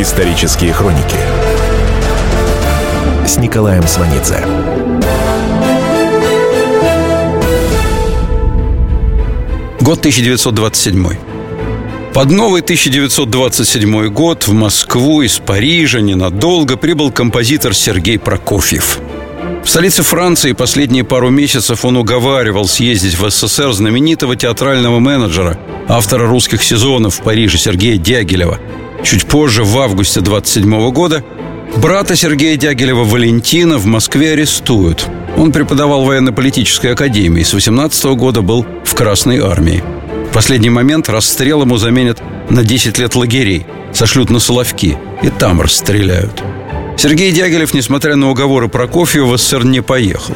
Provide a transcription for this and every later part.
Исторические хроники с Николаем Сванидзе. Год 1927. Под новый 1927 год в Москву из Парижа ненадолго прибыл композитор Сергей Прокофьев. В столице Франции последние пару месяцев он уговаривал съездить в СССР знаменитого театрального менеджера, автора русских сезонов в Париже Сергея Дягилева. Чуть позже, в августе 27 года, брата Сергея Дягилева Валентина в Москве арестуют. Он преподавал в военно-политической академии, с 18 года был в Красной армии. В последний момент расстрел ему заменят на 10 лет лагерей, сошлют на Соловки и там расстреляют. Сергей Дягилев, несмотря на уговоры Прокофьева, в СССР не поехал.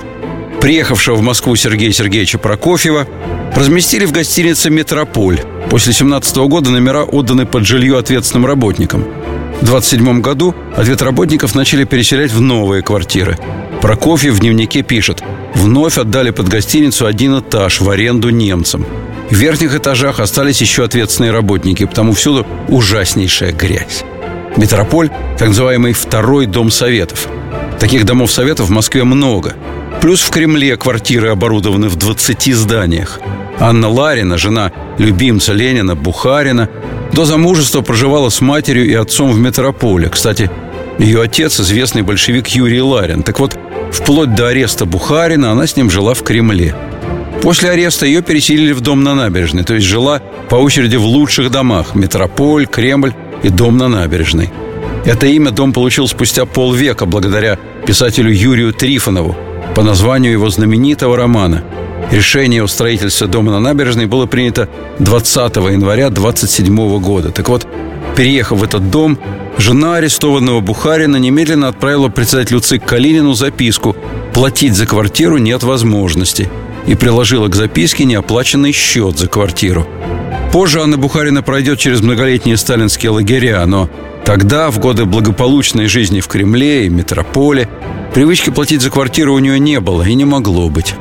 Приехавшего в Москву Сергея Сергеевича Прокофьева разместили в гостинице «Метрополь». После 17 года номера отданы под жилье ответственным работникам. В 27 году ответ работников начали переселять в новые квартиры. Прокофьев в дневнике пишет «Вновь отдали под гостиницу один этаж в аренду немцам. В верхних этажах остались еще ответственные работники, потому всюду ужаснейшая грязь. Метрополь – так называемый второй дом советов. Таких домов советов в Москве много. Плюс в Кремле квартиры оборудованы в 20 зданиях. Анна Ларина, жена любимца Ленина Бухарина, до замужества проживала с матерью и отцом в метрополе. Кстати, ее отец – известный большевик Юрий Ларин. Так вот, вплоть до ареста Бухарина она с ним жила в Кремле. После ареста ее переселили в дом на набережной, то есть жила по очереди в лучших домах – Метрополь, Кремль и дом на набережной. Это имя дом получил спустя полвека благодаря писателю Юрию Трифонову по названию его знаменитого романа. Решение о строительстве дома на набережной было принято 20 января 27 года. Так вот, переехав в этот дом, жена арестованного Бухарина немедленно отправила председателю ЦИК Калинину записку «Платить за квартиру нет возможности» и приложила к записке неоплаченный счет за квартиру. Позже Анна Бухарина пройдет через многолетние сталинские лагеря, но тогда, в годы благополучной жизни в Кремле и метрополе, привычки платить за квартиру у нее не было и не могло быть.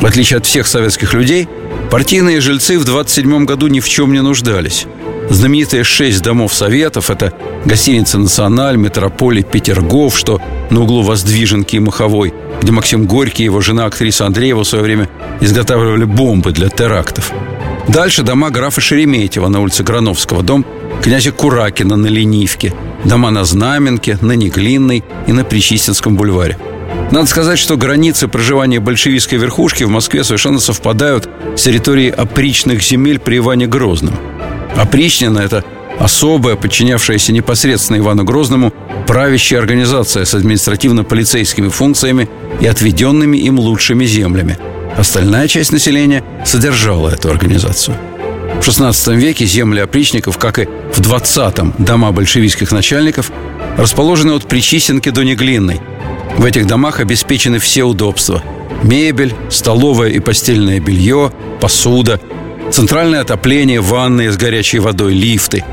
В отличие от всех советских людей, партийные жильцы в 27 году ни в чем не нуждались. Знаменитые шесть домов советов – это гостиница «Националь», метрополь и «Петергоф», что на углу Воздвиженки и Маховой, где Максим Горький и его жена, актриса Андреева, в свое время изготавливали бомбы для терактов – Дальше дома графа Шереметьева на улице Грановского, дом князя Куракина на Ленивке, дома на Знаменке, на Неглинной и на Причистинском бульваре. Надо сказать, что границы проживания большевистской верхушки в Москве совершенно совпадают с территорией опричных земель при Иване Грозном. Опричнина – это особая, подчинявшаяся непосредственно Ивану Грозному, правящая организация с административно-полицейскими функциями и отведенными им лучшими землями – Остальная часть населения содержала эту организацию. В XVI веке земли опричников, как и в XX дома большевистских начальников, расположены от Причистенки до Неглинной. В этих домах обеспечены все удобства. Мебель, столовое и постельное белье, посуда, центральное отопление, ванны с горячей водой, лифты.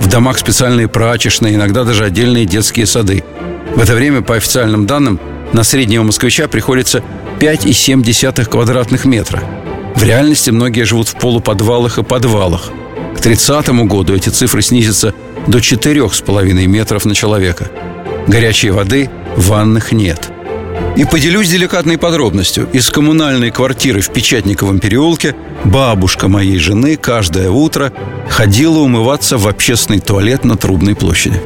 В домах специальные прачечные, иногда даже отдельные детские сады. В это время, по официальным данным, на среднего москвича приходится 5,7 квадратных метра. В реальности многие живут в полуподвалах и подвалах. К 30 году эти цифры снизятся до 4,5 метров на человека. Горячей воды в ванных нет. И поделюсь деликатной подробностью. Из коммунальной квартиры в Печатниковом переулке бабушка моей жены каждое утро ходила умываться в общественный туалет на Трубной площади.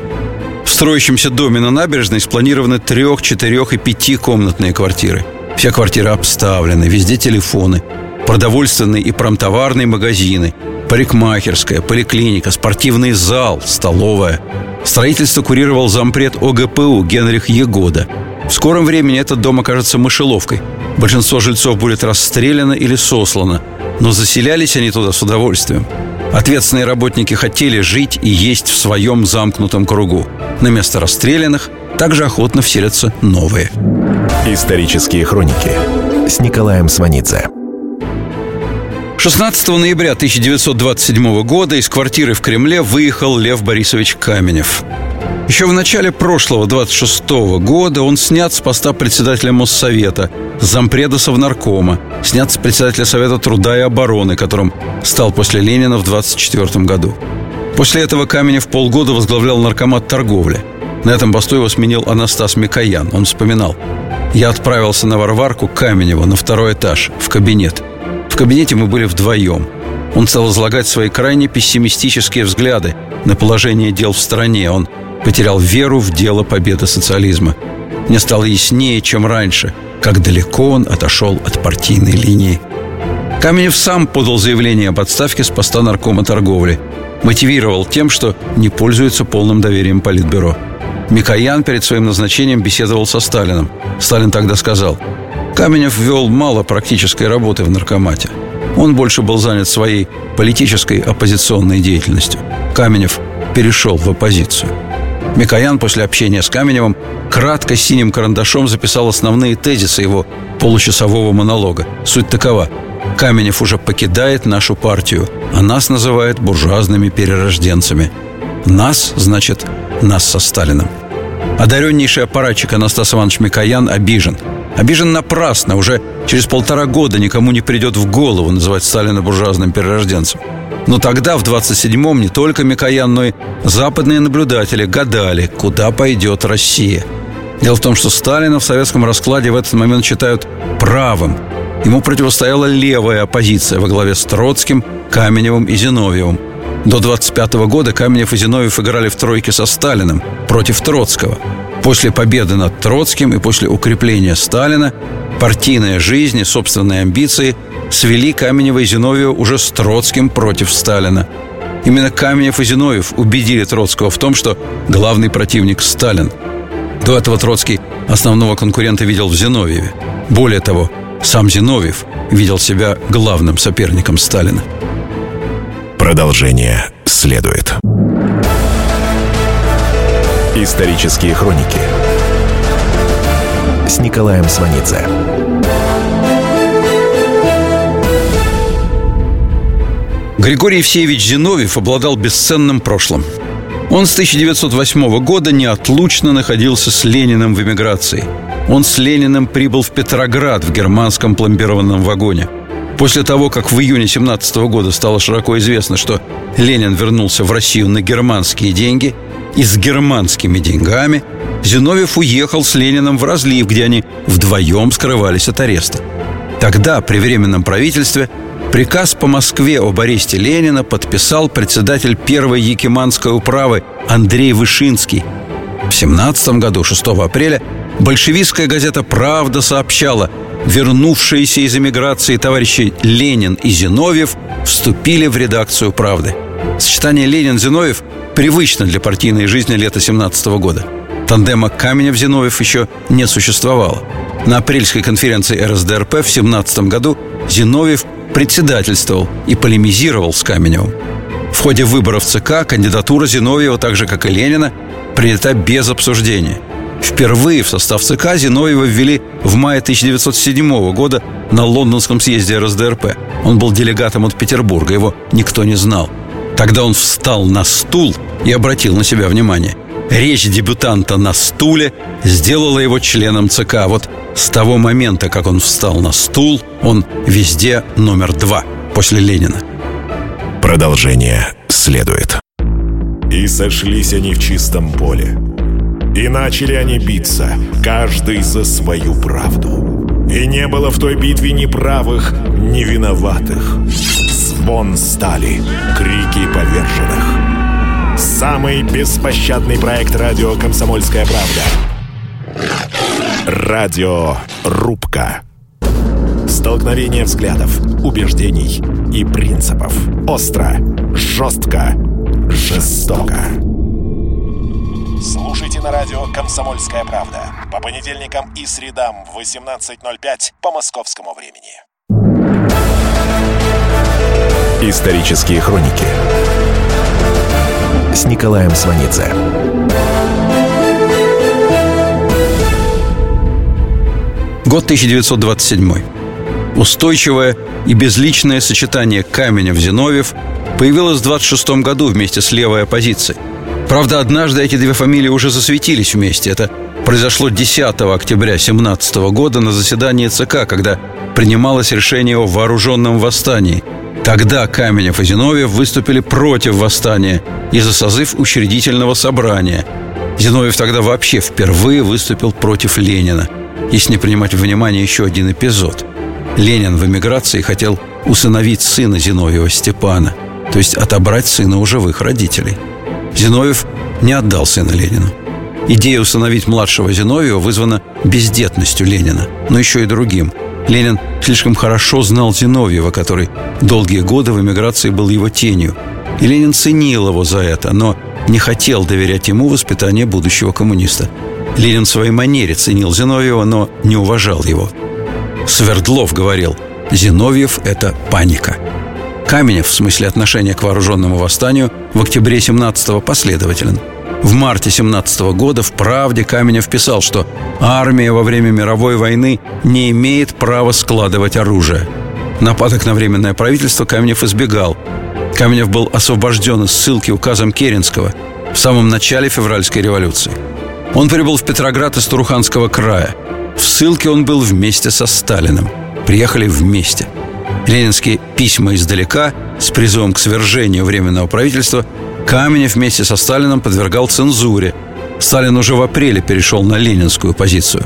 В строящемся доме на набережной спланированы трех, четырех и пятикомнатные квартиры – все квартиры обставлены, везде телефоны, продовольственные и промтоварные магазины, парикмахерская, поликлиника, спортивный зал, столовая. Строительство курировал зампред ОГПУ Генрих Егода. В скором времени этот дом окажется мышеловкой. Большинство жильцов будет расстреляно или сослано, но заселялись они туда с удовольствием. Ответственные работники хотели жить и есть в своем замкнутом кругу. На место расстрелянных также охотно вселятся новые. Исторические хроники с Николаем Сванидзе. 16 ноября 1927 года из квартиры в Кремле выехал Лев Борисович Каменев. Еще в начале прошлого, 26 года, он снят с поста председателя Моссовета, зампреда Совнаркома, снят с председателя Совета труда и обороны, которым стал после Ленина в 24 году. После этого Каменев полгода возглавлял наркомат торговли. На этом посту его сменил Анастас Микоян. Он вспоминал. «Я отправился на Варварку Каменева на второй этаж, в кабинет. В кабинете мы были вдвоем. Он стал излагать свои крайне пессимистические взгляды на положение дел в стране. Он потерял веру в дело победы социализма. Мне стало яснее, чем раньше, как далеко он отошел от партийной линии. Каменев сам подал заявление об отставке с поста наркома торговли. Мотивировал тем, что не пользуется полным доверием Политбюро. Микоян перед своим назначением беседовал со Сталином. Сталин тогда сказал, Каменев вел мало практической работы в наркомате. Он больше был занят своей политической оппозиционной деятельностью. Каменев перешел в оппозицию. Микоян после общения с Каменевым кратко синим карандашом записал основные тезисы его получасового монолога. Суть такова. Каменев уже покидает нашу партию, а нас называет буржуазными перерожденцами. Нас, значит, нас со Сталиным. Одареннейший аппаратчик Анастас Иванович Микоян обижен. Обижен напрасно. Уже через полтора года никому не придет в голову называть Сталина буржуазным перерожденцем. Но тогда, в 27-м, не только Микоян, но и западные наблюдатели гадали, куда пойдет Россия. Дело в том, что Сталина в советском раскладе в этот момент считают правым. Ему противостояла левая оппозиция во главе с Троцким, Каменевым и Зиновьевым. До 25 года Каменев и Зиновьев играли в тройке со Сталиным против Троцкого. После победы над Троцким и после укрепления Сталина партийная жизнь и собственные амбиции свели Каменева и Зиновьева уже с Троцким против Сталина. Именно Каменев и Зиновьев убедили Троцкого в том, что главный противник – Сталин. До этого Троцкий основного конкурента видел в Зиновьеве. Более того, сам Зиновьев видел себя главным соперником Сталина. Продолжение следует. Исторические хроники с Николаем Сванидзе. Григорий Евсеевич Зиновьев обладал бесценным прошлым. Он с 1908 года неотлучно находился с Лениным в эмиграции. Он с Лениным прибыл в Петроград в германском пломбированном вагоне. После того, как в июне 17 года стало широко известно, что Ленин вернулся в Россию на германские деньги и с германскими деньгами, Зиновьев уехал с Лениным в разлив, где они вдвоем скрывались от ареста. Тогда при Временном правительстве Приказ по Москве об аресте Ленина подписал председатель первой Якиманской управы Андрей Вышинский. В 17 году, 6 апреля, большевистская газета «Правда» сообщала, вернувшиеся из эмиграции товарищи Ленин и Зиновьев вступили в редакцию «Правды». Сочетание Ленин-Зиновьев привычно для партийной жизни лета 17 года. Тандема Каменев-Зиновьев еще не существовало. На апрельской конференции РСДРП в 17 году Зиновьев председательствовал и полемизировал с Каменевым. В ходе выборов ЦК кандидатура Зиновьева, так же как и Ленина, принята без обсуждения. Впервые в состав ЦК Зиновьева ввели в мае 1907 года на лондонском съезде РСДРП. Он был делегатом от Петербурга, его никто не знал. Тогда он встал на стул и обратил на себя внимание. Речь дебютанта на стуле сделала его членом ЦК. Вот с того момента, как он встал на стул, он везде номер два после Ленина. Продолжение следует. И сошлись они в чистом поле. И начали они биться, каждый за свою правду. И не было в той битве ни правых, ни виноватых. Звон стали, крики поверженных. Самый беспощадный проект радио «Комсомольская правда». Радио «Рубка». Столкновение взглядов, убеждений и принципов. Остро, жестко, жестоко. Слушайте на радио «Комсомольская правда» по понедельникам и средам в 18.05 по московскому времени. Исторические хроники с Николаем Сванидзе. Год 1927. Устойчивое и безличное сочетание Каменев-Зиновьев появилось в 26 году вместе с левой оппозицией. Правда, однажды эти две фамилии уже засветились вместе. Это произошло 10 октября 17 года на заседании ЦК, когда принималось решение о вооруженном восстании. Тогда Каменев и Зиновьев выступили против восстания и за созыв учредительного собрания. Зиновьев тогда вообще впервые выступил против Ленина, если не принимать во внимание еще один эпизод. Ленин в эмиграции хотел усыновить сына Зиновьева Степана, то есть отобрать сына у живых родителей. Зиновьев не отдал сына Ленину. Идея усыновить младшего Зиновьева вызвана бездетностью Ленина, но еще и другим. Ленин слишком хорошо знал Зиновьева, который долгие годы в эмиграции был его тенью. И Ленин ценил его за это, но не хотел доверять ему воспитание будущего коммуниста. Ленин в своей манере ценил Зиновьева, но не уважал его. Свердлов говорил, Зиновьев – это паника. Каменев в смысле отношения к вооруженному восстанию в октябре 17-го последователен – в марте 17 года в «Правде» Каменев писал, что армия во время мировой войны не имеет права складывать оружие. Нападок на Временное правительство Каменев избегал. Каменев был освобожден из ссылки указом Керенского в самом начале февральской революции. Он прибыл в Петроград из Туруханского края. В ссылке он был вместе со Сталиным. Приехали вместе. Ленинские письма издалека с призывом к свержению Временного правительства Каменев вместе со Сталином подвергал цензуре. Сталин уже в апреле перешел на ленинскую позицию.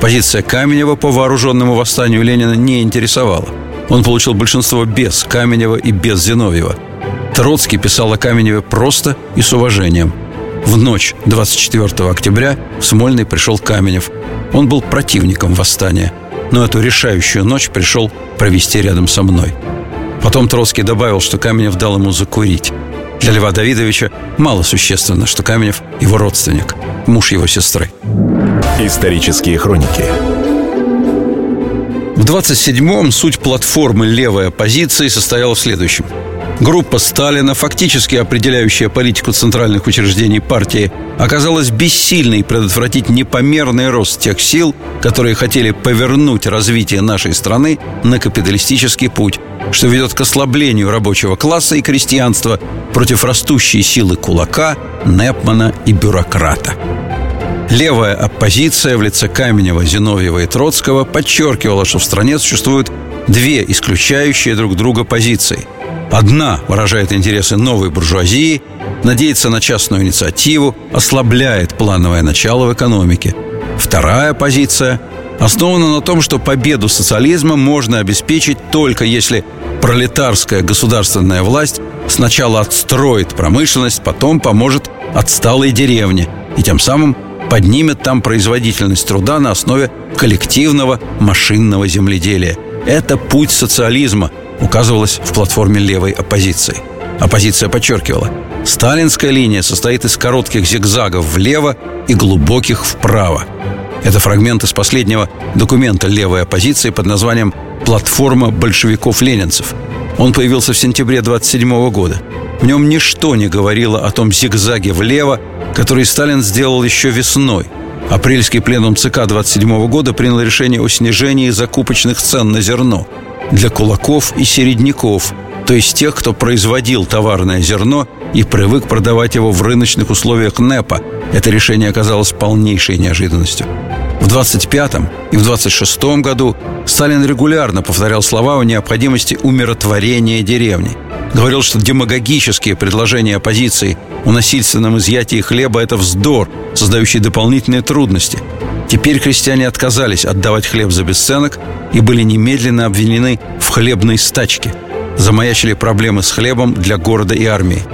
Позиция Каменева по вооруженному восстанию Ленина не интересовала. Он получил большинство без Каменева и без Зиновьева. Троцкий писал о Каменеве просто и с уважением. В ночь 24 октября в Смольный пришел Каменев. Он был противником восстания, но эту решающую ночь пришел провести рядом со мной. Потом Троцкий добавил, что Каменев дал ему закурить. Для Льва Давидовича мало существенно, что Каменев – его родственник, муж его сестры. Исторические хроники В 27-м суть платформы левой оппозиции состояла в следующем. Группа Сталина, фактически определяющая политику центральных учреждений партии, оказалась бессильной предотвратить непомерный рост тех сил, которые хотели повернуть развитие нашей страны на капиталистический путь, что ведет к ослаблению рабочего класса и крестьянства против растущей силы кулака, Непмана и бюрократа. Левая оппозиция в лице Каменева, Зиновьева и Троцкого подчеркивала, что в стране существуют две исключающие друг друга позиции. Одна выражает интересы новой буржуазии, надеется на частную инициативу, ослабляет плановое начало в экономике. Вторая позиция основана на том, что победу социализма можно обеспечить только если пролетарская государственная власть сначала отстроит промышленность, потом поможет отсталой деревне и тем самым поднимет там производительность труда на основе коллективного машинного земледелия. Это путь социализма, указывалось в платформе левой оппозиции. Оппозиция подчеркивала, сталинская линия состоит из коротких зигзагов влево и глубоких вправо. Это фрагмент из последнего документа левой оппозиции под названием «Платформа большевиков-ленинцев», он появился в сентябре 27 года. В нем ничто не говорило о том зигзаге влево, который Сталин сделал еще весной. Апрельский пленум ЦК 27 года принял решение о снижении закупочных цен на зерно для кулаков и середняков, то есть тех, кто производил товарное зерно и привык продавать его в рыночных условиях НЭПа. Это решение оказалось полнейшей неожиданностью. В 25-м и в 26-м году Сталин регулярно повторял слова о необходимости умиротворения деревни. Говорил, что демагогические предложения оппозиции о насильственном изъятии хлеба – это вздор, создающий дополнительные трудности. Теперь крестьяне отказались отдавать хлеб за бесценок и были немедленно обвинены в хлебной стачке. Замаячили проблемы с хлебом для города и армии.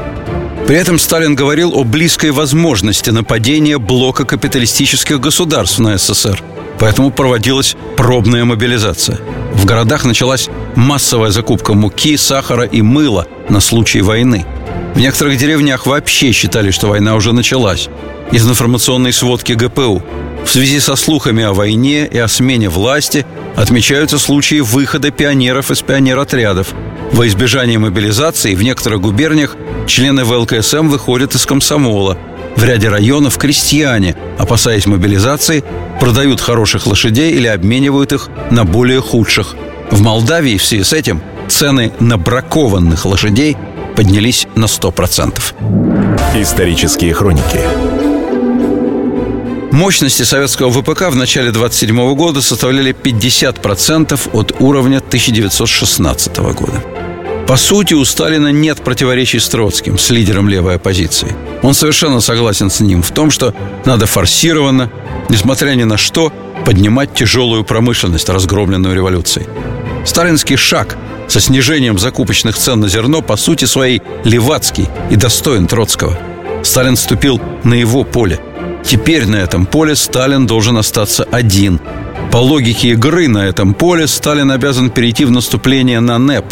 При этом Сталин говорил о близкой возможности нападения блока капиталистических государств на СССР. Поэтому проводилась пробная мобилизация. В городах началась массовая закупка муки, сахара и мыла на случай войны. В некоторых деревнях вообще считали, что война уже началась. Из информационной сводки ГПУ в связи со слухами о войне и о смене власти отмечаются случаи выхода пионеров из пионеротрядов. Во избежание мобилизации в некоторых губерниях члены ВЛКСМ выходят из комсомола. В ряде районов крестьяне, опасаясь мобилизации, продают хороших лошадей или обменивают их на более худших. В Молдавии в связи с этим цены на бракованных лошадей поднялись на 100%. Исторические хроники Мощности советского ВПК в начале 27 года составляли 50% от уровня 1916 года. По сути, у Сталина нет противоречий с Троцким, с лидером левой оппозиции. Он совершенно согласен с ним в том, что надо форсированно, несмотря ни на что, поднимать тяжелую промышленность, разгромленную революцией. Сталинский шаг со снижением закупочных цен на зерно по сути своей левацкий и достоин Троцкого. Сталин вступил на его поле – Теперь на этом поле Сталин должен остаться один. По логике игры на этом поле Сталин обязан перейти в наступление на НЭП.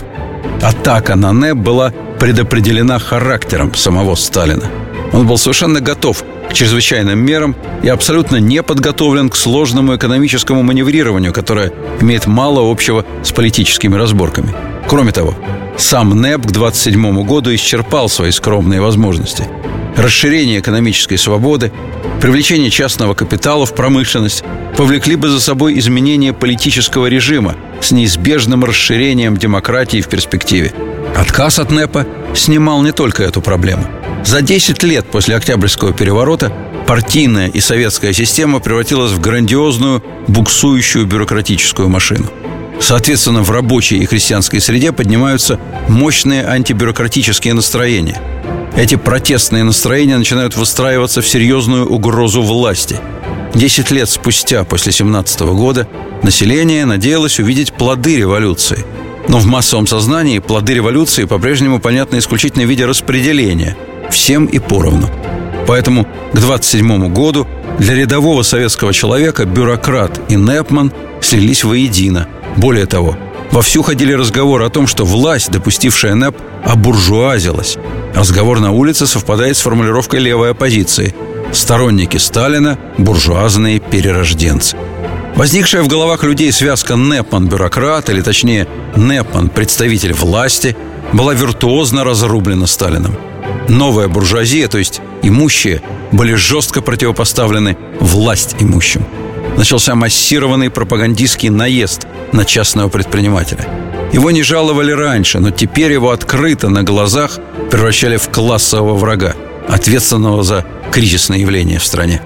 Атака на НЭП была предопределена характером самого Сталина. Он был совершенно готов к чрезвычайным мерам и абсолютно не подготовлен к сложному экономическому маневрированию, которое имеет мало общего с политическими разборками. Кроме того, сам НЭП к 27 году исчерпал свои скромные возможности – расширение экономической свободы, привлечение частного капитала в промышленность повлекли бы за собой изменение политического режима с неизбежным расширением демократии в перспективе. Отказ от НЭПа снимал не только эту проблему. За 10 лет после Октябрьского переворота партийная и советская система превратилась в грандиозную, буксующую бюрократическую машину. Соответственно, в рабочей и крестьянской среде поднимаются мощные антибюрократические настроения – эти протестные настроения начинают выстраиваться в серьезную угрозу власти. Десять лет спустя, после 17 года, население надеялось увидеть плоды революции. Но в массовом сознании плоды революции по-прежнему понятны исключительно в виде распределения, всем и поровну. Поэтому к 27 году для рядового советского человека бюрократ и Непман слились воедино. Более того, Вовсю ходили разговоры о том, что власть, допустившая НЭП, обуржуазилась. Разговор на улице совпадает с формулировкой левой оппозиции. Сторонники Сталина – буржуазные перерожденцы. Возникшая в головах людей связка Непман-бюрократ, или точнее Непман-представитель власти, была виртуозно разрублена Сталином. Новая буржуазия, то есть имущие, были жестко противопоставлены власть имущим – начался массированный пропагандистский наезд на частного предпринимателя. Его не жаловали раньше, но теперь его открыто на глазах превращали в классового врага, ответственного за кризисное явление в стране.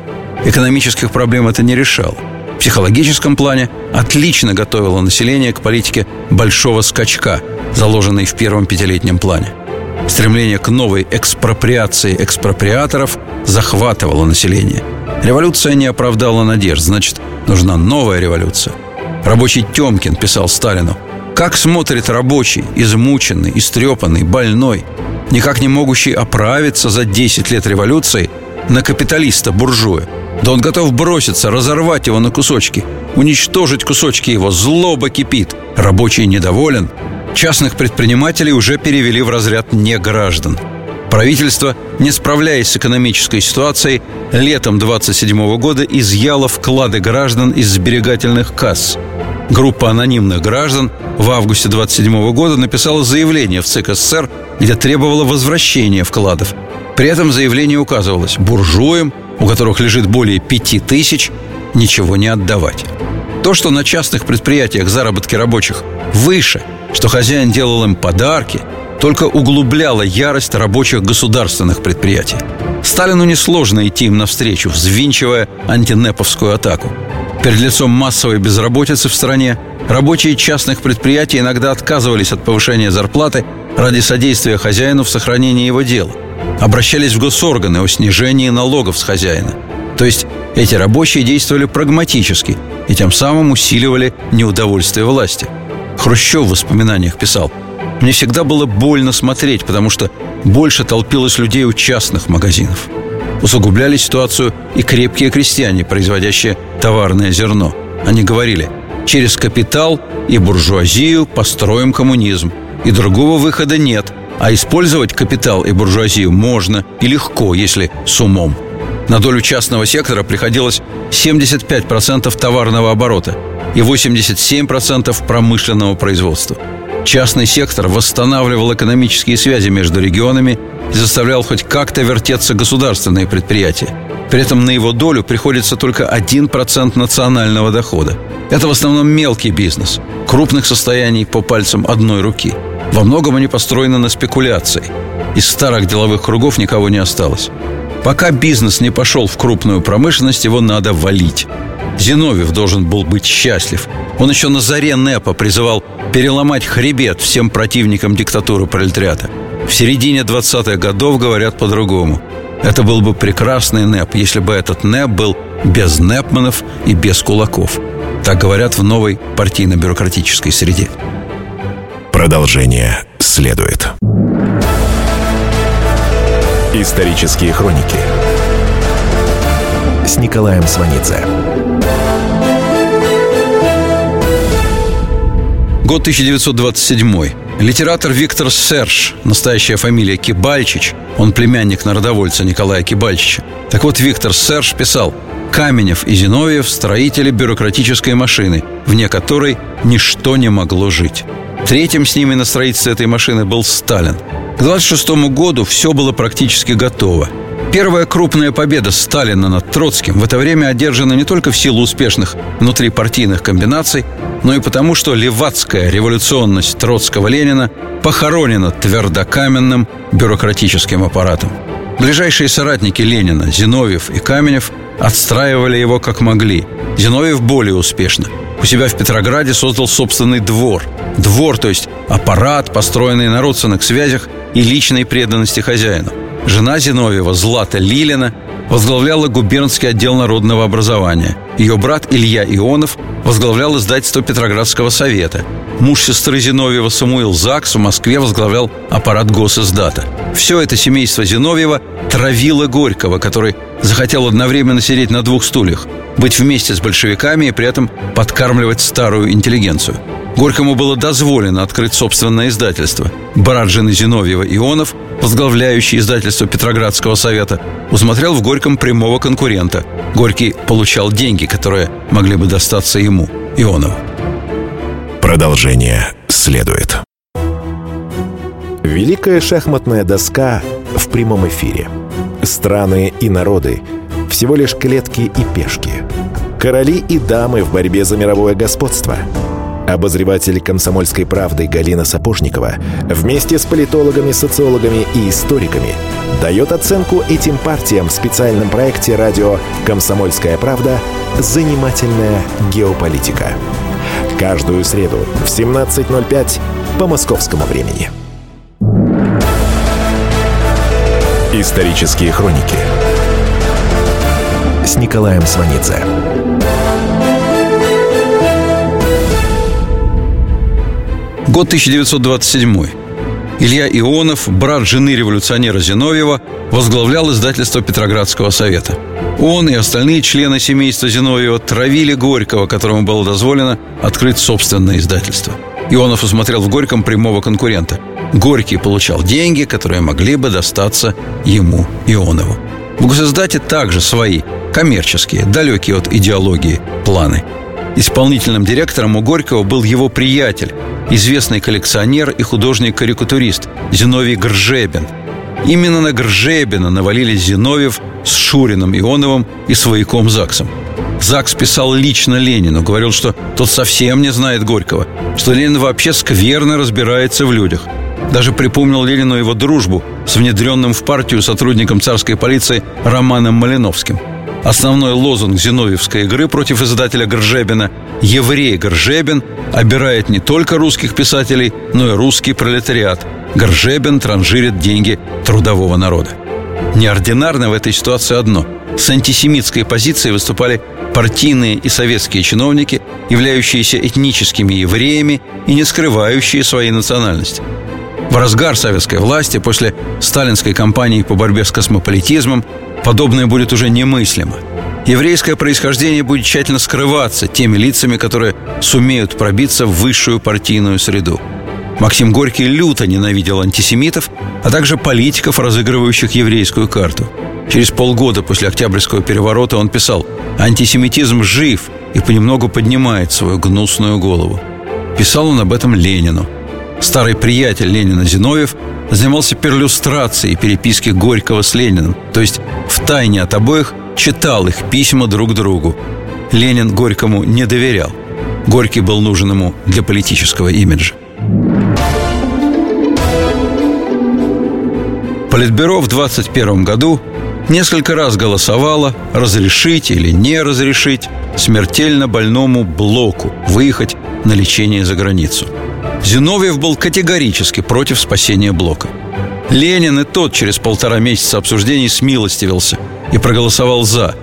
Экономических проблем это не решало. В психологическом плане отлично готовило население к политике большого скачка, заложенной в первом пятилетнем плане. Стремление к новой экспроприации экспроприаторов захватывало население – Революция не оправдала надежд, значит, нужна новая революция. Рабочий Темкин писал Сталину, как смотрит рабочий, измученный, истрепанный, больной, никак не могущий оправиться за 10 лет революции на капиталиста-буржуя. Да он готов броситься, разорвать его на кусочки, уничтожить кусочки его, злоба кипит. Рабочий недоволен. Частных предпринимателей уже перевели в разряд неграждан – Правительство, не справляясь с экономической ситуацией, летом 27 года изъяло вклады граждан из сберегательных касс. Группа анонимных граждан в августе 27 года написала заявление в ЦК СССР, где требовала возвращения вкладов. При этом заявление указывалось буржуям, у которых лежит более пяти тысяч, ничего не отдавать. То, что на частных предприятиях заработки рабочих выше, что хозяин делал им подарки – только углубляла ярость рабочих государственных предприятий. Сталину несложно идти им навстречу, взвинчивая антинеповскую атаку. Перед лицом массовой безработицы в стране рабочие частных предприятий иногда отказывались от повышения зарплаты ради содействия хозяину в сохранении его дела. Обращались в госорганы о снижении налогов с хозяина. То есть эти рабочие действовали прагматически и тем самым усиливали неудовольствие власти. Хрущев в воспоминаниях писал – мне всегда было больно смотреть, потому что больше толпилось людей у частных магазинов. Усугубляли ситуацию и крепкие крестьяне, производящие товарное зерно. Они говорили, через капитал и буржуазию построим коммунизм. И другого выхода нет. А использовать капитал и буржуазию можно и легко, если с умом. На долю частного сектора приходилось 75% товарного оборота и 87% промышленного производства – Частный сектор восстанавливал экономические связи между регионами и заставлял хоть как-то вертеться государственные предприятия. При этом на его долю приходится только 1% национального дохода. Это в основном мелкий бизнес, крупных состояний по пальцам одной руки. Во многом они построены на спекуляции. Из старых деловых кругов никого не осталось. Пока бизнес не пошел в крупную промышленность, его надо валить. Зиновьев должен был быть счастлив. Он еще на заре НЭПа призывал переломать хребет всем противникам диктатуры пролетариата. В середине 20-х годов говорят по-другому. Это был бы прекрасный НЭП, если бы этот НЭП был без НЭПманов и без кулаков. Так говорят в новой партийно-бюрократической среде. Продолжение следует. Исторические хроники с Николаем Сванидзе. Год 1927. Литератор Виктор Серж, настоящая фамилия Кибальчич, он племянник народовольца Николая Кибальчича. Так вот, Виктор Серж писал «Каменев и Зиновьев – строители бюрократической машины, вне которой ничто не могло жить». Третьим с ними на строительстве этой машины был Сталин. К 26 году все было практически готово – Первая крупная победа Сталина над Троцким в это время одержана не только в силу успешных внутрипартийных комбинаций, но и потому, что левацкая революционность Троцкого-Ленина похоронена твердокаменным бюрократическим аппаратом. Ближайшие соратники Ленина, Зиновьев и Каменев, отстраивали его как могли. Зиновьев более успешно. У себя в Петрограде создал собственный двор. Двор, то есть аппарат, построенный на родственных связях и личной преданности хозяину – Жена Зиновьева, Злата Лилина, возглавляла губернский отдел народного образования. Ее брат Илья Ионов возглавлял издательство Петроградского совета. Муж сестры Зиновьева Самуил Закс в Москве возглавлял аппарат госиздата. Все это семейство Зиновьева травило Горького, который захотел одновременно сидеть на двух стульях – быть вместе с большевиками и при этом подкармливать старую интеллигенцию – Горькому было дозволено открыть собственное издательство. Брат жены Зиновьева Ионов, возглавляющий издательство Петроградского совета, усмотрел в Горьком прямого конкурента. Горький получал деньги, которые могли бы достаться ему, Ионову. Продолжение следует. Великая шахматная доска в прямом эфире. Страны и народы – всего лишь клетки и пешки. Короли и дамы в борьбе за мировое господство – Обозреватель «Комсомольской правды» Галина Сапожникова вместе с политологами, социологами и историками дает оценку этим партиям в специальном проекте радио «Комсомольская правда. Занимательная геополитика». Каждую среду в 17.05 по московскому времени. Исторические хроники с Николаем Сванидзе. Год 1927. Илья Ионов, брат жены революционера Зиновьева, возглавлял издательство Петроградского совета. Он и остальные члены семейства Зиновьева травили Горького, которому было дозволено открыть собственное издательство. Ионов усмотрел в Горьком прямого конкурента. Горький получал деньги, которые могли бы достаться ему, Ионову. В госиздате также свои, коммерческие, далекие от идеологии, планы. Исполнительным директором у Горького был его приятель, известный коллекционер и художник-карикатурист Зиновий Гржебин. Именно на Гржебина навалились Зиновьев с Шуриным Ионовым и свояком Заксом. Закс писал лично Ленину, говорил, что тот совсем не знает Горького, что Ленин вообще скверно разбирается в людях. Даже припомнил Ленину его дружбу с внедренным в партию сотрудником царской полиции Романом Малиновским – Основной лозунг зиновьевской игры против издателя Гржебина «Еврей Гржебин» обирает не только русских писателей, но и русский пролетариат. Гржебин транжирит деньги трудового народа. Неординарно в этой ситуации одно. С антисемитской позицией выступали партийные и советские чиновники, являющиеся этническими евреями и не скрывающие своей национальности. В разгар советской власти, после сталинской кампании по борьбе с космополитизмом, подобное будет уже немыслимо. Еврейское происхождение будет тщательно скрываться теми лицами, которые сумеют пробиться в высшую партийную среду. Максим Горький люто ненавидел антисемитов, а также политиков, разыгрывающих еврейскую карту. Через полгода после Октябрьского переворота он писал «Антисемитизм жив и понемногу поднимает свою гнусную голову». Писал он об этом Ленину. Старый приятель Ленина Зиновьев занимался перлюстрацией переписки Горького с Лениным, то есть в тайне от обоих читал их письма друг другу. Ленин Горькому не доверял. Горький был нужен ему для политического имиджа. Политбюро в 21 году несколько раз голосовало разрешить или не разрешить смертельно больному блоку выехать на лечение за границу. Зиновьев был категорически против спасения блока. Ленин и тот через полтора месяца обсуждений смилостивился и проголосовал «за».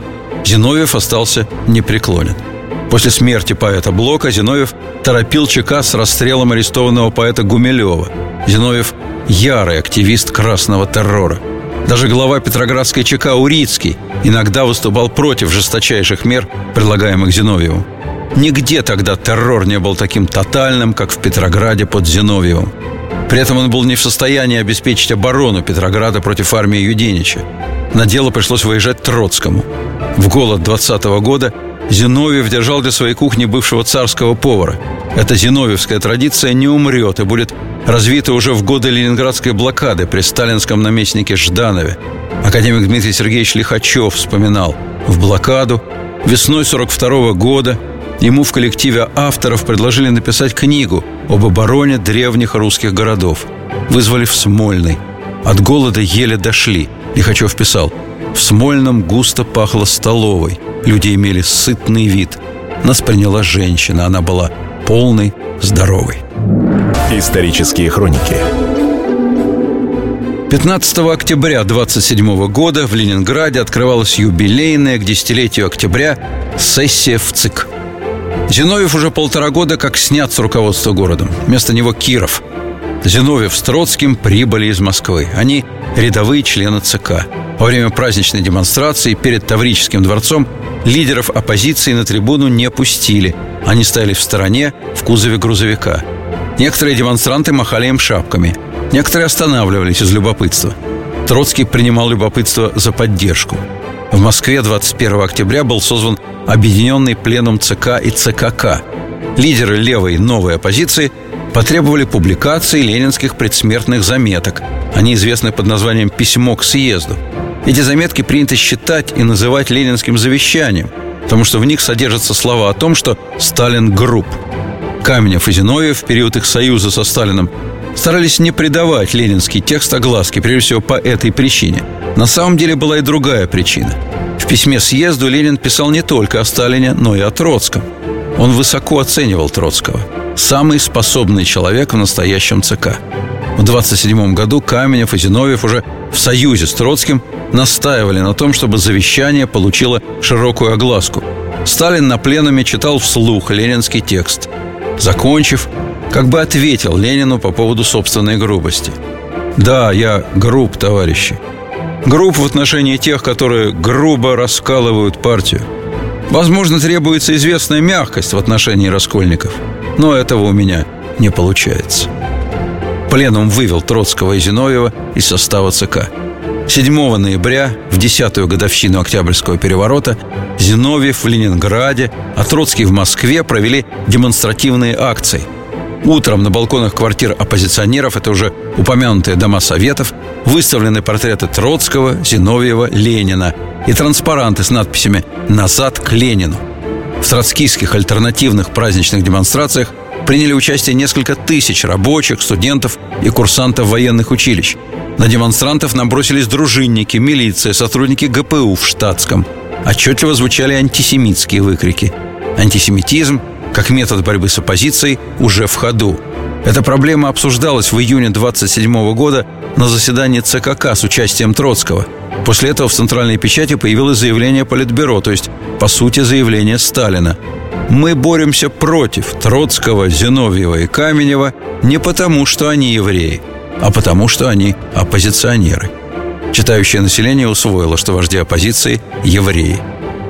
Зиновьев остался непреклонен. После смерти поэта Блока Зиновьев торопил ЧК с расстрелом арестованного поэта Гумилева. Зиновьев – ярый активист красного террора – даже глава Петроградской ЧК Урицкий иногда выступал против жесточайших мер, предлагаемых Зиновьевым. Нигде тогда террор не был таким тотальным, как в Петрограде под Зиновьевым. При этом он был не в состоянии обеспечить оборону Петрограда против армии Юденича. На дело пришлось выезжать Троцкому. В голод 20 -го года Зиновьев держал для своей кухни бывшего царского повара. Эта зиновьевская традиция не умрет и будет развита уже в годы ленинградской блокады при сталинском наместнике Жданове. Академик Дмитрий Сергеевич Лихачев вспоминал, в блокаду весной 42 года ему в коллективе авторов предложили написать книгу об обороне древних русских городов. Вызвали в Смольный. От голода еле дошли. Лихачев писал, в Смольном густо пахло столовой. Люди имели сытный вид. Нас приняла женщина. Она была полной, здоровой. Исторические хроники 15 октября 27 года в Ленинграде открывалась юбилейная к десятилетию октября сессия в ЦИК. Зиновьев уже полтора года как снят с руководства городом. Вместо него Киров. Зиновьев с Троцким прибыли из Москвы. Они рядовые члены ЦК. Во время праздничной демонстрации перед Таврическим дворцом лидеров оппозиции на трибуну не пустили. Они стояли в стороне в кузове грузовика. Некоторые демонстранты махали им шапками. Некоторые останавливались из любопытства. Троцкий принимал любопытство за поддержку. В Москве 21 октября был созван Объединенный пленум ЦК и ЦКК. Лидеры левой новой оппозиции потребовали публикации ленинских предсмертных заметок. Они известны под названием «Письмо к съезду». Эти заметки принято считать и называть ленинским завещанием, потому что в них содержатся слова о том, что Сталин груб. Каменев и Зиновьев в период их союза со Сталином старались не придавать ленинский текст огласки, прежде всего по этой причине. На самом деле была и другая причина. В письме съезду Ленин писал не только о Сталине, но и о Троцком. Он высоко оценивал Троцкого. Самый способный человек в настоящем ЦК. В 27 году Каменев и Зиновьев уже в союзе с Троцким настаивали на том, чтобы завещание получило широкую огласку. Сталин на пленуме читал вслух ленинский текст. Закончив, как бы ответил Ленину по поводу собственной грубости. «Да, я груб, товарищи. Груб в отношении тех, которые грубо раскалывают партию. Возможно, требуется известная мягкость в отношении раскольников, но этого у меня не получается». Пленум вывел Троцкого и Зиновьева из состава ЦК. 7 ноября, в 10-ю годовщину Октябрьского переворота, Зиновьев в Ленинграде, а Троцкий в Москве провели демонстративные акции. Утром на балконах квартир оппозиционеров, это уже упомянутые дома советов, выставлены портреты Троцкого, Зиновьева, Ленина и транспаранты с надписями «Назад к Ленину». В троцкийских альтернативных праздничных демонстрациях приняли участие несколько тысяч рабочих, студентов и курсантов военных училищ. На демонстрантов набросились дружинники, милиция, сотрудники ГПУ в штатском. Отчетливо звучали антисемитские выкрики. Антисемитизм, как метод борьбы с оппозицией, уже в ходу. Эта проблема обсуждалась в июне 27 года на заседании ЦКК с участием Троцкого. После этого в центральной печати появилось заявление Политбюро, то есть, по сути, заявление Сталина. Мы боремся против Троцкого, Зиновьева и Каменева не потому, что они евреи, а потому, что они оппозиционеры. Читающее население усвоило, что вожди оппозиции – евреи.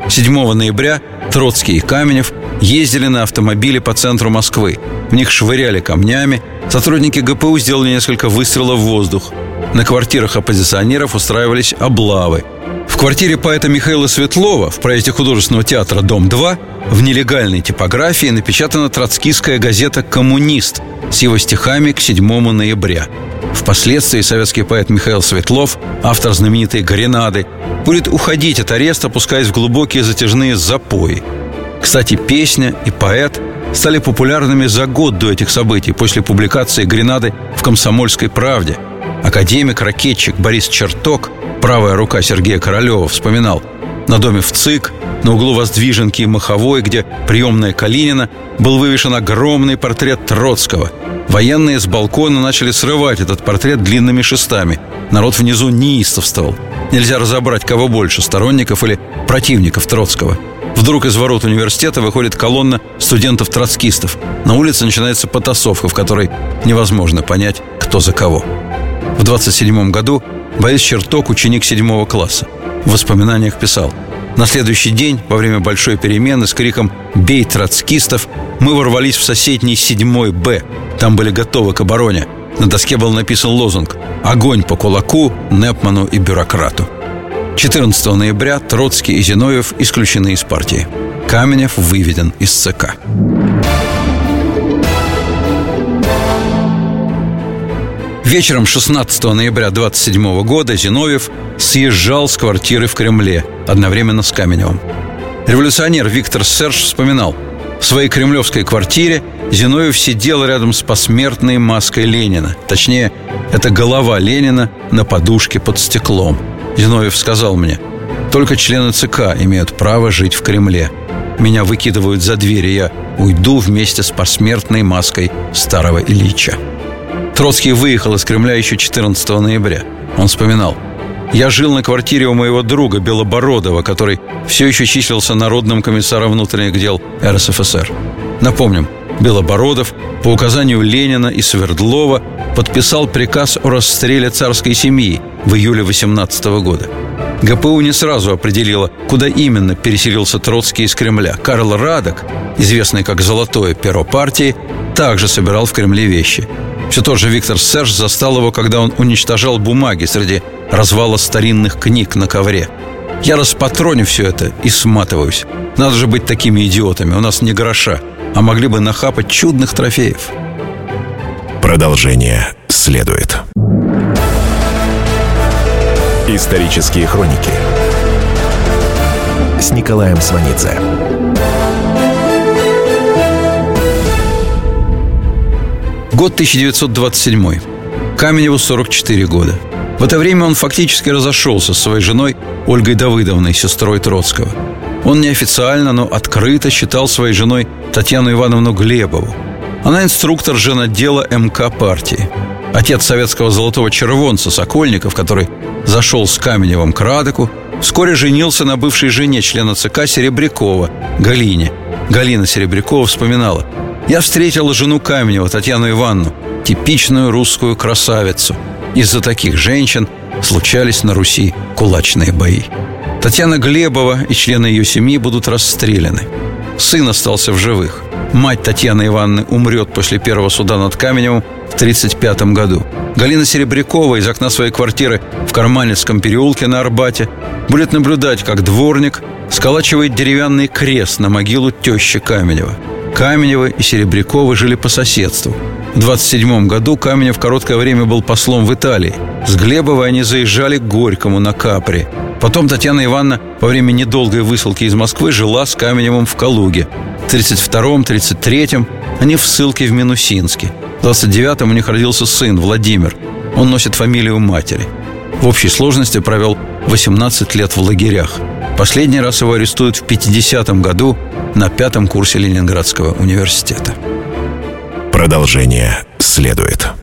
7 ноября Троцкий и Каменев ездили на автомобиле по центру Москвы. В них швыряли камнями. Сотрудники ГПУ сделали несколько выстрелов в воздух. На квартирах оппозиционеров устраивались облавы. В квартире поэта Михаила Светлова в проезде художественного театра «Дом-2» в нелегальной типографии напечатана троцкистская газета «Коммунист» с его стихами к 7 ноября. Впоследствии советский поэт Михаил Светлов, автор знаменитой «Гренады», будет уходить от ареста, опускаясь в глубокие затяжные запои. Кстати, песня и поэт стали популярными за год до этих событий, после публикации «Гренады» в «Комсомольской правде». Академик-ракетчик Борис Черток, правая рука Сергея Королева, вспоминал на доме в ЦИК, на углу Воздвиженки и Маховой, где приемная Калинина, был вывешен огромный портрет Троцкого. Военные с балкона начали срывать этот портрет длинными шестами. Народ внизу неистовствовал. Нельзя разобрать, кого больше, сторонников или противников Троцкого. Вдруг из ворот университета выходит колонна студентов-троцкистов. На улице начинается потасовка, в которой невозможно понять, кто за кого. В 27 году Борис Черток, ученик седьмого класса, в воспоминаниях писал «На следующий день, во время большой перемены, с криком «Бей троцкистов!» мы ворвались в соседний седьмой Б. Там были готовы к обороне. На доске был написан лозунг «Огонь по кулаку, Непману и бюрократу». 14 ноября Троцкий и Зиновьев исключены из партии. Каменев выведен из ЦК. Вечером 16 ноября 27 года Зиновьев съезжал с квартиры в Кремле одновременно с Каменевым. Революционер Виктор Серж вспоминал, в своей кремлевской квартире Зиновьев сидел рядом с посмертной маской Ленина. Точнее, это голова Ленина на подушке под стеклом. Зиновьев сказал мне, только члены ЦК имеют право жить в Кремле. Меня выкидывают за дверь, и я уйду вместе с посмертной маской старого Ильича. Троцкий выехал из Кремля еще 14 ноября. Он вспоминал. «Я жил на квартире у моего друга Белобородова, который все еще числился народным комиссаром внутренних дел РСФСР. Напомним, Белобородов по указанию Ленина и Свердлова подписал приказ о расстреле царской семьи в июле 18 года. ГПУ не сразу определила, куда именно переселился Троцкий из Кремля. Карл Радок, известный как «Золотое перо партии», также собирал в Кремле вещи – все тот же Виктор Серж застал его, когда он уничтожал бумаги среди развала старинных книг на ковре. Я распатроню все это и сматываюсь. Надо же быть такими идиотами, у нас не гроша, а могли бы нахапать чудных трофеев. Продолжение следует. Исторические хроники с Николаем Сванидзе. Год 1927. Каменеву 44 года. В это время он фактически разошелся с своей женой Ольгой Давыдовной, сестрой Троцкого. Он неофициально, но открыто считал своей женой Татьяну Ивановну Глебову. Она инструктор женотдела МК партии. Отец советского золотого червонца Сокольников, который зашел с Каменевым к Радоку, вскоре женился на бывшей жене члена ЦК Серебрякова, Галине. Галина Серебрякова вспоминала – я встретила жену Каменева, Татьяну Ивановну, типичную русскую красавицу. Из-за таких женщин случались на Руси кулачные бои. Татьяна Глебова и члены ее семьи будут расстреляны. Сын остался в живых. Мать Татьяны Ивановны умрет после первого суда над Каменевым в 1935 году. Галина Серебрякова из окна своей квартиры в Карманецком переулке на Арбате будет наблюдать, как дворник сколачивает деревянный крест на могилу тещи Каменева – Каменева и Серебрякова жили по соседству. В 27 году Каменев короткое время был послом в Италии. С Глебовой они заезжали к Горькому на Капри. Потом Татьяна Ивановна во время недолгой высылки из Москвы жила с Каменевым в Калуге. В 32-м, 33-м они в ссылке в Минусинске. В 29-м у них родился сын Владимир. Он носит фамилию матери. В общей сложности провел 18 лет в лагерях. Последний раз его арестуют в 50-м году на пятом курсе Ленинградского университета. Продолжение следует.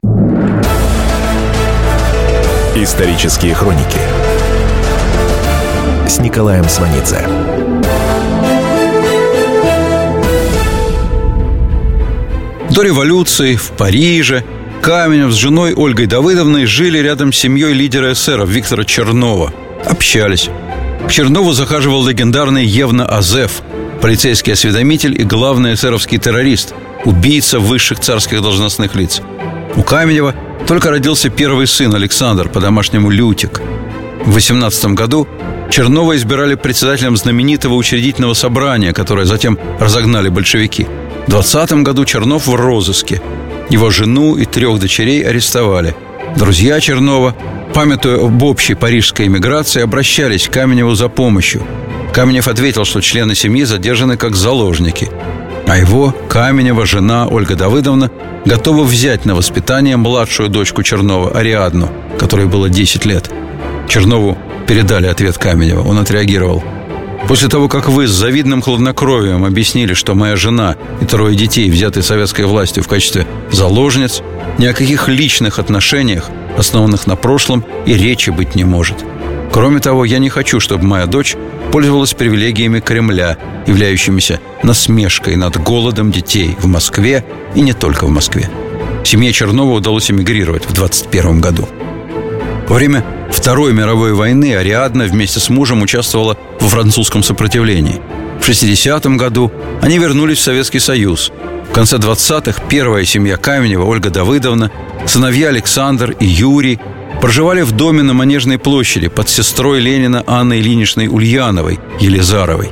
Исторические хроники с Николаем Сванидзе. До революции в Париже Каменев с женой Ольгой Давыдовной жили рядом с семьей лидера эсеров Виктора Чернова. Общались. К Чернову захаживал легендарный Евна Азеф, полицейский осведомитель и главный эсеровский террорист, убийца высших царских должностных лиц. У Каменева только родился первый сын Александр, по-домашнему Лютик. В 18 году Чернова избирали председателем знаменитого учредительного собрания, которое затем разогнали большевики. В 20 году Чернов в розыске. Его жену и трех дочерей арестовали. Друзья Чернова, памятуя об общей парижской эмиграции, обращались к Каменеву за помощью. Каменев ответил, что члены семьи задержаны как заложники. А его, Каменева, жена Ольга Давыдовна готова взять на воспитание младшую дочку Чернова, Ариадну, которой было 10 лет. Чернову передали ответ Каменева. Он отреагировал. После того, как вы с завидным хладнокровием объяснили, что моя жена и трое детей, взятые советской властью в качестве заложниц, ни о каких личных отношениях, основанных на прошлом, и речи быть не может. Кроме того, я не хочу, чтобы моя дочь пользовалась привилегиями Кремля, являющимися насмешкой над голодом детей в Москве и не только в Москве. Семье Чернова удалось эмигрировать в 21 году. Во время Второй мировой войны Ариадна вместе с мужем участвовала в французском сопротивлении. В 60-м году они вернулись в Советский Союз. В конце 20-х первая семья Каменева, Ольга Давыдовна, сыновья Александр и Юрий проживали в доме на Манежной площади под сестрой Ленина Анной Ильиничной Ульяновой, Елизаровой.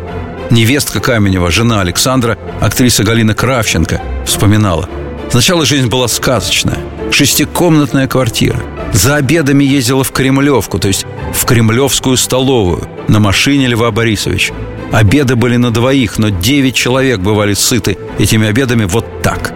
Невестка Каменева, жена Александра, актриса Галина Кравченко, вспоминала. Сначала жизнь была сказочная. Шестикомнатная квартира. За обедами ездила в Кремлевку, то есть в Кремлевскую столовую, на машине Льва Борисовича. Обеды были на двоих, но девять человек бывали сыты этими обедами вот так.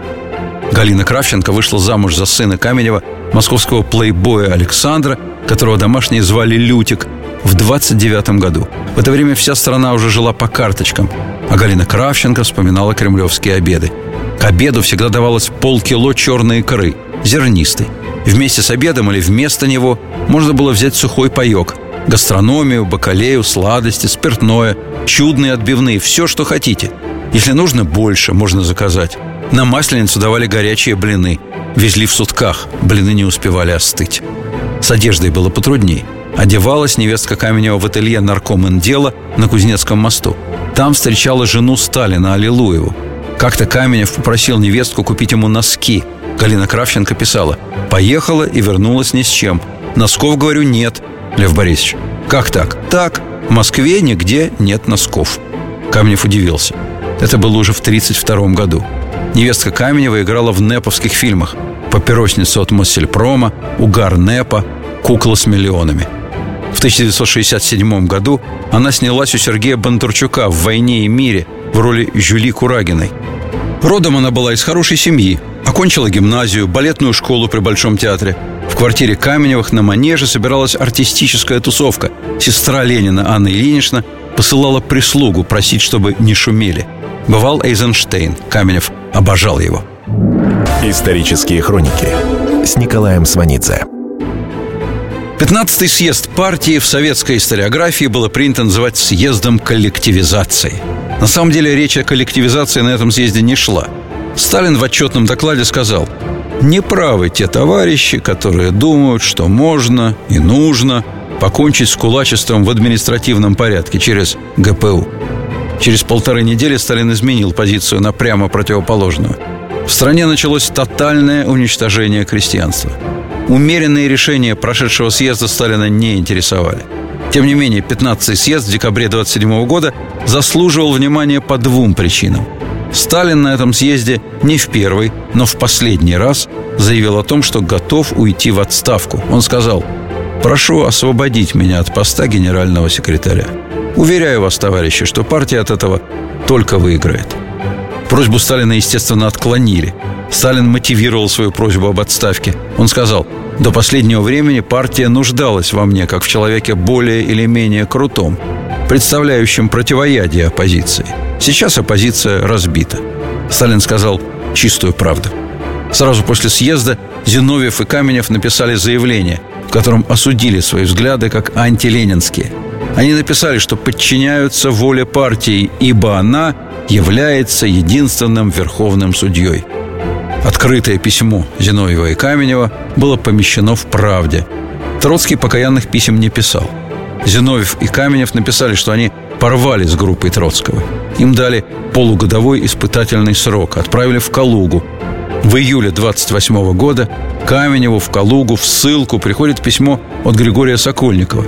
Галина Кравченко вышла замуж за сына Каменева, московского плейбоя Александра, которого домашние звали Лютик, в 29 году. В это время вся страна уже жила по карточкам, а Галина Кравченко вспоминала кремлевские обеды. К обеду всегда давалось полкило черной икры, зернистой. Вместе с обедом или вместо него можно было взять сухой паек, гастрономию, бакалею, сладости, спиртное, чудные отбивные, все, что хотите. Если нужно больше, можно заказать. На масленицу давали горячие блины. Везли в сутках, блины не успевали остыть. С одеждой было потрудней. Одевалась невестка Каменева в ателье наркомендела на Кузнецком мосту. Там встречала жену Сталина, Аллилуеву. Как-то Каменев попросил невестку купить ему носки. Галина Кравченко писала «Поехала и вернулась ни с чем. Носков, говорю, нет». Лев Борисович «Как так?» «Так, в Москве нигде нет носков». Каменев удивился. Это было уже в 1932 году. Невестка Каменева играла в неповских фильмах «Папиросница от Моссельпрома», «Угар Непа», «Кукла с миллионами». В 1967 году она снялась у Сергея Бондарчука в «Войне и мире» в роли Жюли Курагиной. Родом она была из хорошей семьи, окончила гимназию, балетную школу при Большом театре. В квартире Каменевых на Манеже собиралась артистическая тусовка. Сестра Ленина Анна Ильинична посылала прислугу просить, чтобы не шумели. Бывал Эйзенштейн. Каменев обожал его. Исторические хроники с Николаем Сванидзе. 15-й съезд партии в советской историографии было принято называть съездом коллективизации. На самом деле речь о коллективизации на этом съезде не шла. Сталин в отчетном докладе сказал, «Неправы те товарищи, которые думают, что можно и нужно покончить с кулачеством в административном порядке через ГПУ». Через полторы недели Сталин изменил позицию на прямо противоположную. В стране началось тотальное уничтожение крестьянства – Умеренные решения прошедшего съезда Сталина не интересовали. Тем не менее, 15-й съезд в декабре 27 года заслуживал внимания по двум причинам. Сталин на этом съезде не в первый, но в последний раз заявил о том, что готов уйти в отставку. Он сказал, «Прошу освободить меня от поста генерального секретаря. Уверяю вас, товарищи, что партия от этого только выиграет». Просьбу Сталина, естественно, отклонили. Сталин мотивировал свою просьбу об отставке. Он сказал, до последнего времени партия нуждалась во мне, как в человеке более или менее крутом, представляющем противоядие оппозиции. Сейчас оппозиция разбита. Сталин сказал чистую правду. Сразу после съезда Зиновьев и Каменев написали заявление, в котором осудили свои взгляды как антиленинские. Они написали, что подчиняются воле партии, ибо она является единственным верховным судьей. Открытое письмо Зиновьева и Каменева было помещено в «Правде». Троцкий покаянных писем не писал. Зиновьев и Каменев написали, что они порвали с группой Троцкого. Им дали полугодовой испытательный срок, отправили в Калугу. В июле 28 года Каменеву в Калугу в ссылку приходит письмо от Григория Сокольникова.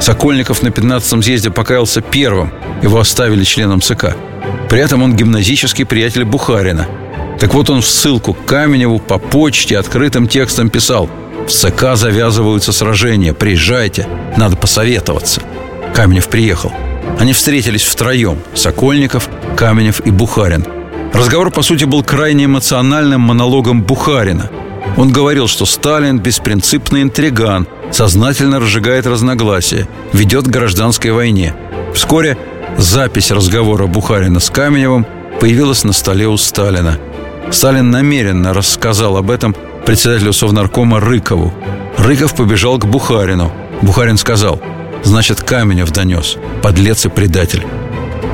Сокольников на 15-м съезде покаялся первым, его оставили членом ЦК. При этом он гимназический приятель Бухарина. Так вот он в ссылку к Каменеву по почте открытым текстом писал «В ЦК завязываются сражения, приезжайте, надо посоветоваться». Каменев приехал. Они встретились втроем – Сокольников, Каменев и Бухарин. Разговор, по сути, был крайне эмоциональным монологом Бухарина. Он говорил, что Сталин – беспринципный интриган, сознательно разжигает разногласия, ведет к гражданской войне. Вскоре запись разговора Бухарина с Каменевым появилась на столе у Сталина. Сталин намеренно рассказал об этом председателю Совнаркома Рыкову. Рыков побежал к Бухарину. Бухарин сказал – Значит, Каменев донес. Подлец и предатель.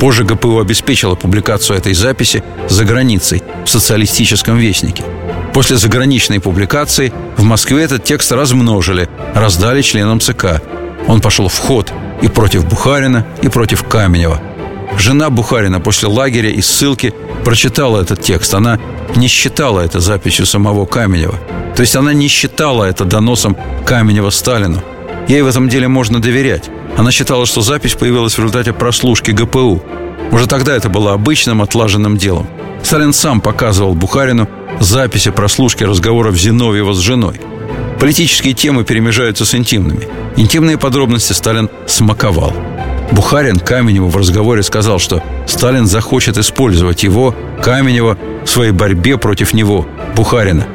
Позже ГПУ обеспечила публикацию этой записи за границей, в социалистическом вестнике. После заграничной публикации в Москве этот текст размножили, раздали членам ЦК. Он пошел в ход и против Бухарина, и против Каменева. Жена Бухарина после лагеря и ссылки прочитала этот текст. Она не считала это записью самого Каменева. То есть она не считала это доносом Каменева Сталину. Ей в этом деле можно доверять. Она считала, что запись появилась в результате прослушки ГПУ. Уже тогда это было обычным отлаженным делом. Сталин сам показывал Бухарину записи прослушки разговоров Зиновьева с женой. Политические темы перемежаются с интимными. Интимные подробности Сталин смаковал. Бухарин Каменеву в разговоре сказал, что Сталин захочет использовать его, Каменева, в своей борьбе против него, Бухарина.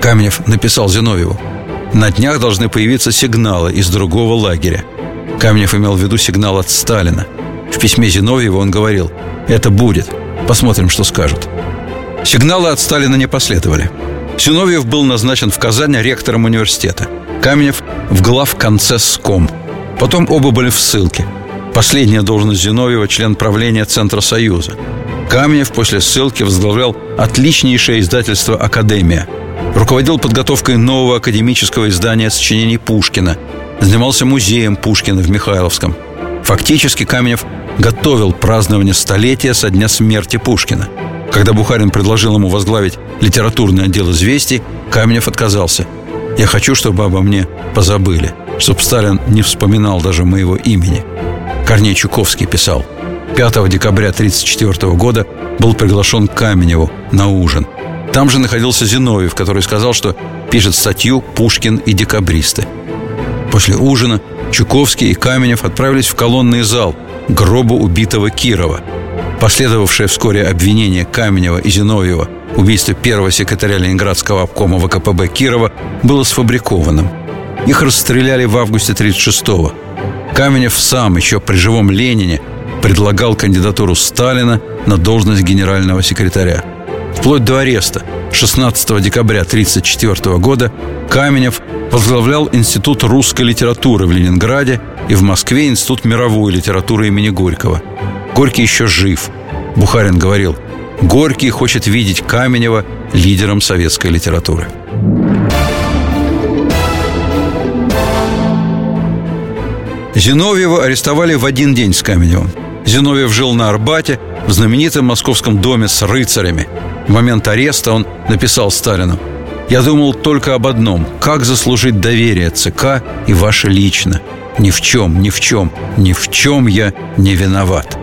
Каменев написал Зиновьеву – на днях должны появиться сигналы из другого лагеря. Каменев имел в виду сигнал от Сталина. В письме Зиновьева он говорил «Это будет. Посмотрим, что скажут». Сигналы от Сталина не последовали. Зиновьев был назначен в Казани ректором университета. Каменев в глав концесском. Потом оба были в ссылке. Последняя должность Зиновьева – член правления Центра Союза. Каменев после ссылки возглавлял отличнейшее издательство «Академия», Руководил подготовкой нового академического издания сочинений Пушкина. Занимался музеем Пушкина в Михайловском. Фактически Каменев готовил празднование столетия со дня смерти Пушкина. Когда Бухарин предложил ему возглавить литературный отдел «Известий», Каменев отказался. «Я хочу, чтобы обо мне позабыли, чтобы Сталин не вспоминал даже моего имени». Корней Чуковский писал. 5 декабря 1934 года был приглашен к Каменеву на ужин – там же находился Зиновьев, который сказал, что пишет статью «Пушкин и декабристы». После ужина Чуковский и Каменев отправились в колонный зал к гробу убитого Кирова. Последовавшее вскоре обвинение Каменева и Зиновьева в убийстве первого секретаря Ленинградского обкома ВКПБ Кирова было сфабрикованным. Их расстреляли в августе 1936-го. Каменев сам еще при живом Ленине предлагал кандидатуру Сталина на должность генерального секретаря – вплоть до ареста 16 декабря 1934 года Каменев возглавлял Институт русской литературы в Ленинграде и в Москве Институт мировой литературы имени Горького. Горький еще жив. Бухарин говорил, Горький хочет видеть Каменева лидером советской литературы. Зиновьева арестовали в один день с Каменевым. Зиновьев жил на Арбате в знаменитом московском доме с рыцарями – в момент ареста он написал Сталину «Я думал только об одном – как заслужить доверие ЦК и ваше лично. Ни в чем, ни в чем, ни в чем я не виноват».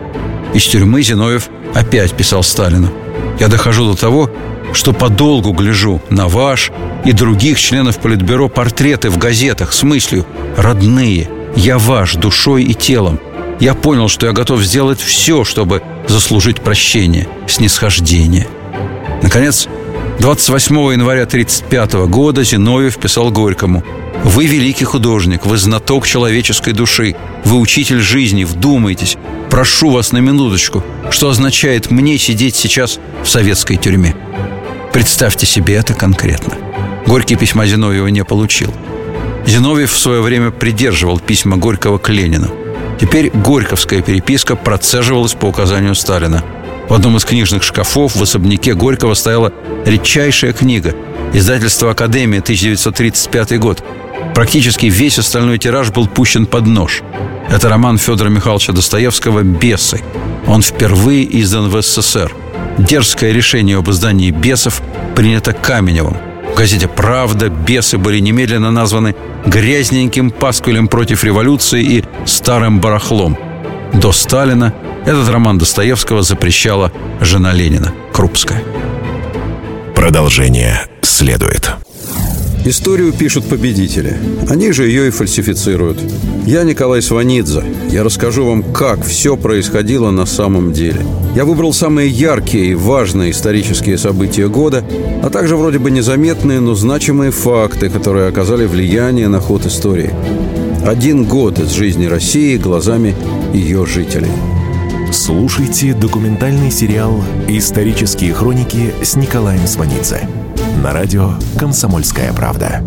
Из тюрьмы Зиновьев опять писал Сталину «Я дохожу до того, что подолгу гляжу на ваш и других членов Политбюро портреты в газетах с мыслью «Родные, я ваш душой и телом. Я понял, что я готов сделать все, чтобы заслужить прощение, снисхождение». Наконец, 28 января 1935 года Зиновьев писал Горькому «Вы великий художник, вы знаток человеческой души, вы учитель жизни, вдумайтесь. Прошу вас на минуточку, что означает мне сидеть сейчас в советской тюрьме». Представьте себе это конкретно. Горький письма Зиновьева не получил. Зиновьев в свое время придерживал письма Горького к Ленину. Теперь горьковская переписка процеживалась по указанию Сталина – в одном из книжных шкафов в особняке Горького стояла редчайшая книга Издательство «Академия», 1935 год. Практически весь остальной тираж был пущен под нож. Это роман Федора Михайловича Достоевского «Бесы». Он впервые издан в СССР. Дерзкое решение об издании «Бесов» принято Каменевым. В газете «Правда» бесы были немедленно названы грязненьким паскулем против революции и старым барахлом. До Сталина этот роман Достоевского запрещала жена Ленина, Крупская. Продолжение следует. Историю пишут победители. Они же ее и фальсифицируют. Я Николай Сванидзе. Я расскажу вам, как все происходило на самом деле. Я выбрал самые яркие и важные исторические события года, а также вроде бы незаметные, но значимые факты, которые оказали влияние на ход истории. Один год из жизни России глазами ее жителей. Слушайте документальный сериал «Исторические хроники» с Николаем Сванидзе на радио «Комсомольская правда».